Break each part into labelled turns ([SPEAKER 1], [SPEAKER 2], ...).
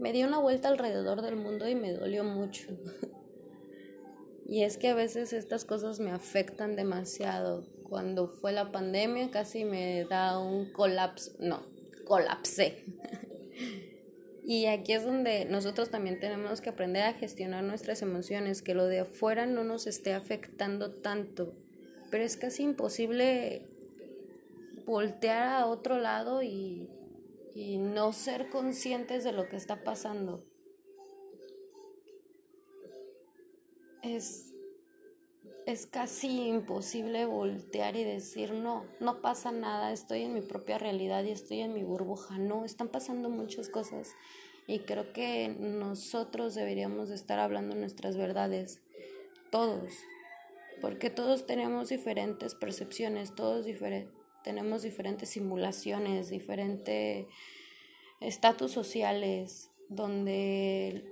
[SPEAKER 1] me di una vuelta alrededor del mundo y me dolió mucho. y es que a veces estas cosas me afectan demasiado. Cuando fue la pandemia casi me da un colapso, no, colapsé. y aquí es donde nosotros también tenemos que aprender a gestionar nuestras emociones, que lo de afuera no nos esté afectando tanto. Pero es casi imposible voltear a otro lado y y no ser conscientes de lo que está pasando. Es, es casi imposible voltear y decir, no, no pasa nada, estoy en mi propia realidad y estoy en mi burbuja. No, están pasando muchas cosas y creo que nosotros deberíamos estar hablando nuestras verdades, todos, porque todos tenemos diferentes percepciones, todos diferentes tenemos diferentes simulaciones, diferentes estatus sociales, donde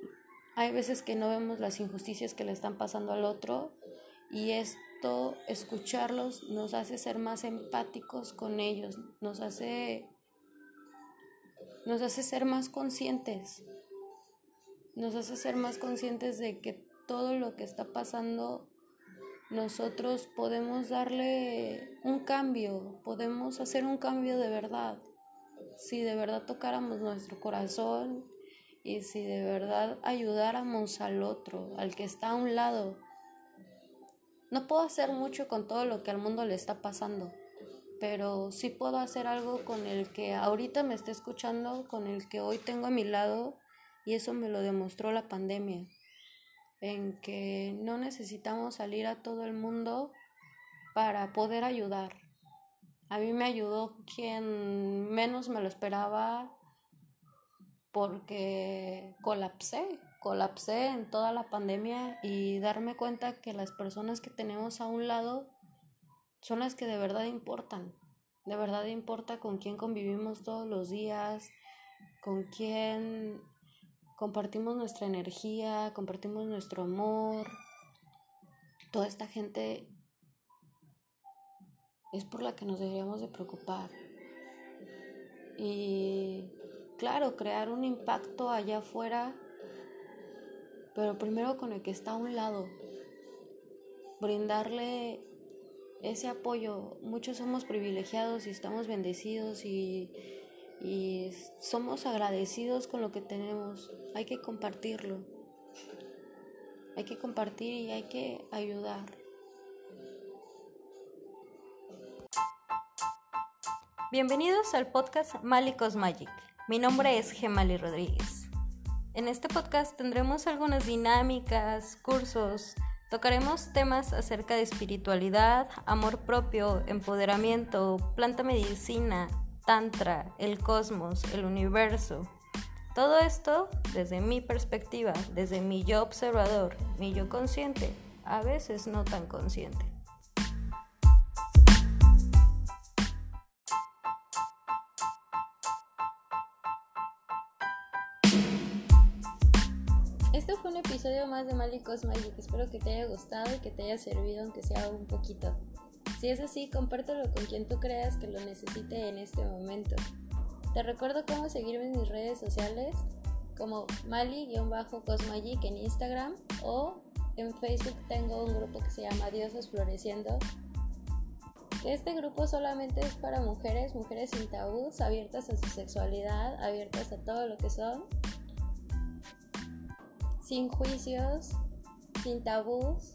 [SPEAKER 1] hay veces que no vemos las injusticias que le están pasando al otro y esto, escucharlos, nos hace ser más empáticos con ellos, nos hace, nos hace ser más conscientes, nos hace ser más conscientes de que todo lo que está pasando nosotros podemos darle un cambio, podemos hacer un cambio de verdad. Si de verdad tocáramos nuestro corazón y si de verdad ayudáramos al otro, al que está a un lado. No puedo hacer mucho con todo lo que al mundo le está pasando, pero sí puedo hacer algo con el que ahorita me está escuchando, con el que hoy tengo a mi lado y eso me lo demostró la pandemia en que no necesitamos salir a todo el mundo para poder ayudar. A mí me ayudó quien menos me lo esperaba porque colapsé, colapsé en toda la pandemia y darme cuenta que las personas que tenemos a un lado son las que de verdad importan. De verdad importa con quién convivimos todos los días, con quién compartimos nuestra energía, compartimos nuestro amor. Toda esta gente es por la que nos deberíamos de preocupar. Y claro, crear un impacto allá afuera, pero primero con el que está a un lado. Brindarle ese apoyo. Muchos somos privilegiados y estamos bendecidos y y somos agradecidos con lo que tenemos. Hay que compartirlo. Hay que compartir y hay que ayudar.
[SPEAKER 2] Bienvenidos al podcast Malicos Magic. Mi nombre es Gemali Rodríguez. En este podcast tendremos algunas dinámicas, cursos, tocaremos temas acerca de espiritualidad, amor propio, empoderamiento, planta medicina, Tantra, el cosmos, el universo. Todo esto desde mi perspectiva, desde mi yo observador, mi yo consciente, a veces no tan consciente.
[SPEAKER 1] Este fue un episodio más de Malicos Magic. Espero que te haya gustado y que te haya servido, aunque sea un poquito. Si es así, compártelo con quien tú creas que lo necesite en este momento. Te recuerdo cómo seguirme en mis redes sociales como Mali-Cosmagic en Instagram o en Facebook tengo un grupo que se llama Diosas Floreciendo. Este grupo solamente es para mujeres, mujeres sin tabús, abiertas a su sexualidad, abiertas a todo lo que son, sin juicios, sin tabús